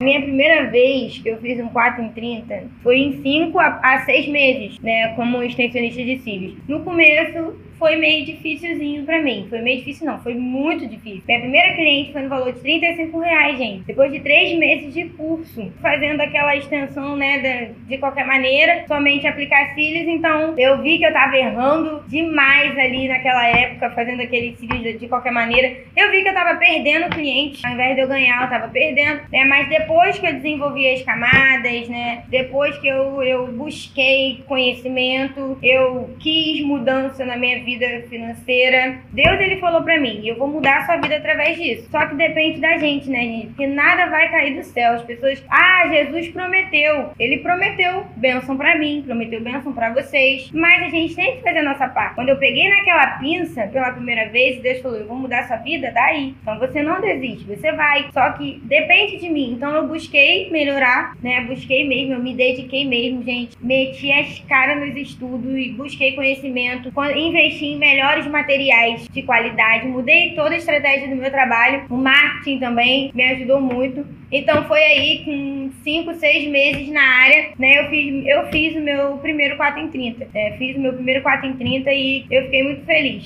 Minha primeira vez que eu fiz um 4 em 30 foi em 5 a 6 meses, né, como extensionista de cílios. No começo foi meio dificilzinho pra mim. Foi meio difícil, não, foi muito difícil. Minha primeira cliente foi no valor de 35 reais, gente. Depois de três meses de curso, fazendo aquela extensão, né, de, de qualquer maneira, somente aplicar cílios. Então, eu vi que eu tava errando demais ali naquela época, fazendo aqueles cílios de, de qualquer maneira. Eu vi que eu tava perdendo clientes, ao invés de eu ganhar, eu tava perdendo, né? Mas depois que eu desenvolvi as camadas, né, depois que eu, eu busquei conhecimento, eu quis mudança na minha vida vida financeira. Deus ele falou para mim, eu vou mudar a sua vida através disso. Só que depende da gente, né, gente? Porque nada vai cair do céu. As pessoas, ah, Jesus prometeu. Ele prometeu bênção para mim, prometeu bênção para vocês. Mas a gente tem que fazer a nossa parte. Quando eu peguei naquela pinça pela primeira vez, Deus falou, eu vou mudar a sua vida, daí. Então você não desiste, você vai. Só que depende de mim. Então eu busquei melhorar, né? Busquei mesmo, eu me dediquei mesmo, gente. Meti as caras nos estudos e busquei conhecimento. Investi investi em melhores materiais de qualidade, mudei toda a estratégia do meu trabalho, o marketing também me ajudou muito. Então foi aí com 5, 6 meses na área, né? Eu fiz, eu fiz o meu primeiro 4 em 30. É, fiz o meu primeiro 4 em 30 e eu fiquei muito feliz.